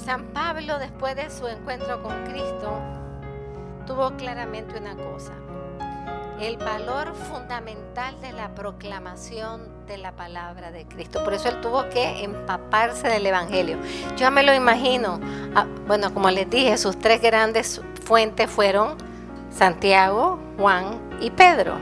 San Pablo, después de su encuentro con Cristo, tuvo claramente una cosa, el valor fundamental de la proclamación de la palabra de Cristo. Por eso él tuvo que empaparse del Evangelio. Yo me lo imagino, ah, bueno, como les dije, sus tres grandes fuentes fueron Santiago, Juan y Pedro.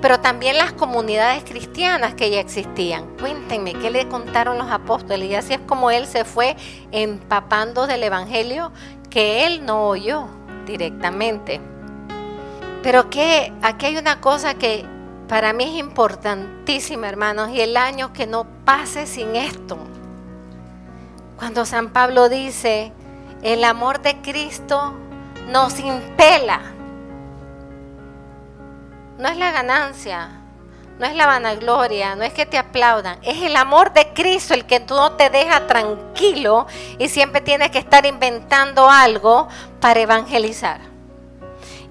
Pero también las comunidades cristianas que ya existían. Cuéntenme qué le contaron los apóstoles. Y así es como él se fue empapando del Evangelio que él no oyó directamente. Pero que aquí hay una cosa que para mí es importantísima, hermanos, y el año que no pase sin esto. Cuando San Pablo dice, el amor de Cristo nos impela. No es la ganancia, no es la vanagloria, no es que te aplaudan, es el amor de Cristo el que tú no te deja tranquilo y siempre tienes que estar inventando algo para evangelizar.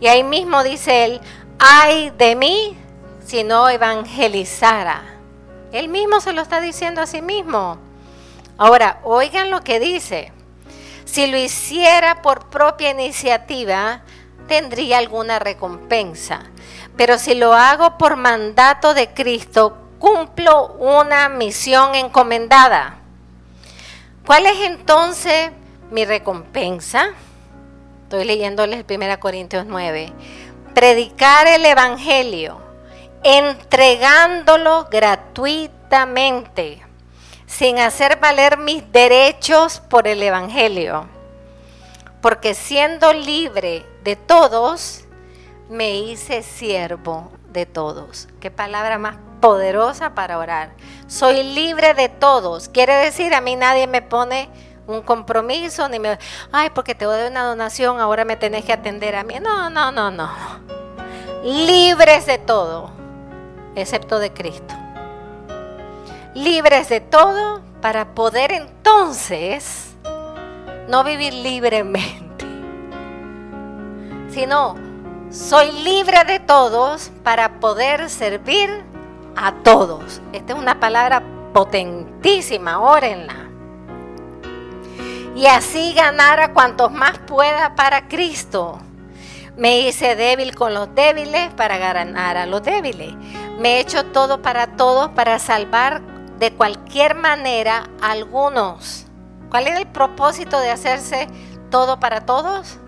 Y ahí mismo dice él, ay de mí si no evangelizara. Él mismo se lo está diciendo a sí mismo. Ahora, oigan lo que dice. Si lo hiciera por propia iniciativa, tendría alguna recompensa. Pero si lo hago por mandato de Cristo, cumplo una misión encomendada. ¿Cuál es entonces mi recompensa? Estoy leyéndoles 1 Corintios 9. Predicar el Evangelio, entregándolo gratuitamente, sin hacer valer mis derechos por el Evangelio. Porque siendo libre de todos, me hice siervo de todos. Qué palabra más poderosa para orar. Soy libre de todos. Quiere decir, a mí nadie me pone un compromiso, ni me, ay, porque te doy una donación, ahora me tenés que atender a mí. No, no, no, no. Libres de todo, excepto de Cristo. Libres de todo para poder entonces no vivir libremente, sino soy libre de todos para poder servir a todos. Esta es una palabra potentísima, órenla y así ganar a cuantos más pueda para Cristo. Me hice débil con los débiles para ganar a los débiles. Me he hecho todo para todos para salvar de cualquier manera a algunos. ¿Cuál es el propósito de hacerse todo para todos?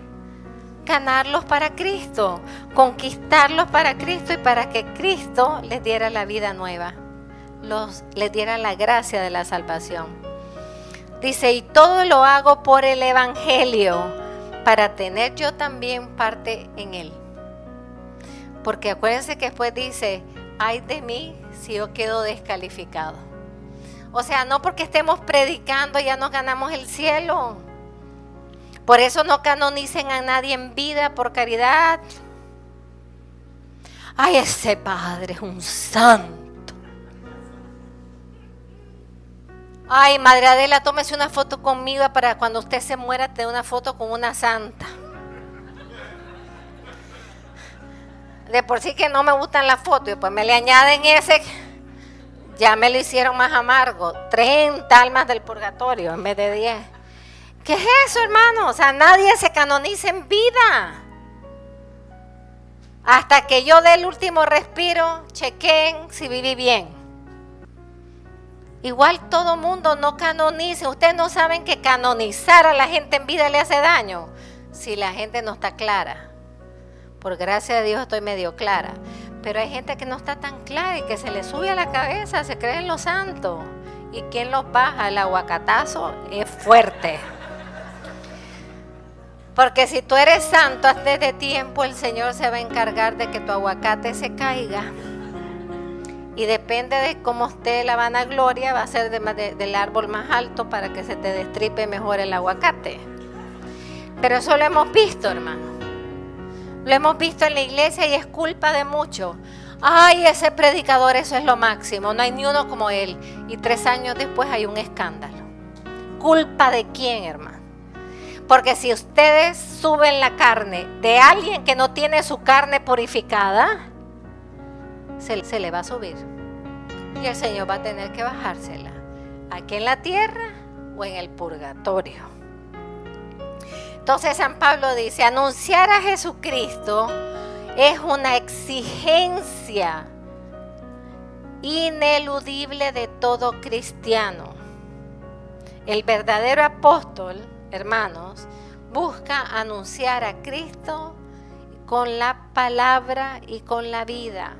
Ganarlos para Cristo, conquistarlos para Cristo y para que Cristo les diera la vida nueva, los, les diera la gracia de la salvación. Dice, y todo lo hago por el Evangelio, para tener yo también parte en él. Porque acuérdense que después dice, ay de mí si yo quedo descalificado. O sea, no porque estemos predicando ya nos ganamos el cielo. Por eso no canonicen a nadie en vida por caridad. Ay, ese padre es un santo. Ay, Madre Adela, tómese una foto conmigo para cuando usted se muera te dé una foto con una santa. De por sí que no me gustan las fotos y pues me le añaden ese, ya me lo hicieron más amargo. 30 almas del purgatorio en vez de 10. ¿Qué es eso, hermano? O sea, nadie se canoniza en vida. Hasta que yo dé el último respiro, chequen si viví bien. Igual todo mundo no canonice. Ustedes no saben que canonizar a la gente en vida le hace daño si la gente no está clara. Por gracia de Dios estoy medio clara. Pero hay gente que no está tan clara y que se le sube a la cabeza, se creen los santos. ¿Y quién los baja? El aguacatazo es fuerte. Porque si tú eres santo antes de tiempo, el Señor se va a encargar de que tu aguacate se caiga. Y depende de cómo esté la vanagloria, va a ser del árbol más alto para que se te destripe mejor el aguacate. Pero eso lo hemos visto, hermano. Lo hemos visto en la iglesia y es culpa de muchos. Ay, ese predicador, eso es lo máximo. No hay ni uno como él. Y tres años después hay un escándalo. ¿Culpa de quién, hermano? Porque si ustedes suben la carne de alguien que no tiene su carne purificada, se, le va a subir. Y el Señor va a tener que bajársela. Aquí en la tierra o en el purgatorio. Entonces San Pablo dice, anunciar a Jesucristo es una exigencia ineludible de todo cristiano. El verdadero apóstol, hermanos, busca anunciar a Cristo con la palabra y con la vida.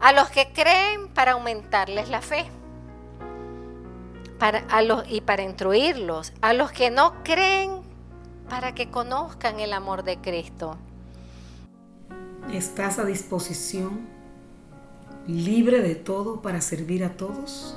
A los que creen para aumentarles la fe. Para, y para instruirlos. A los que no creen para que conozcan el amor de Cristo. ¿Estás a disposición, libre de todo para servir a todos?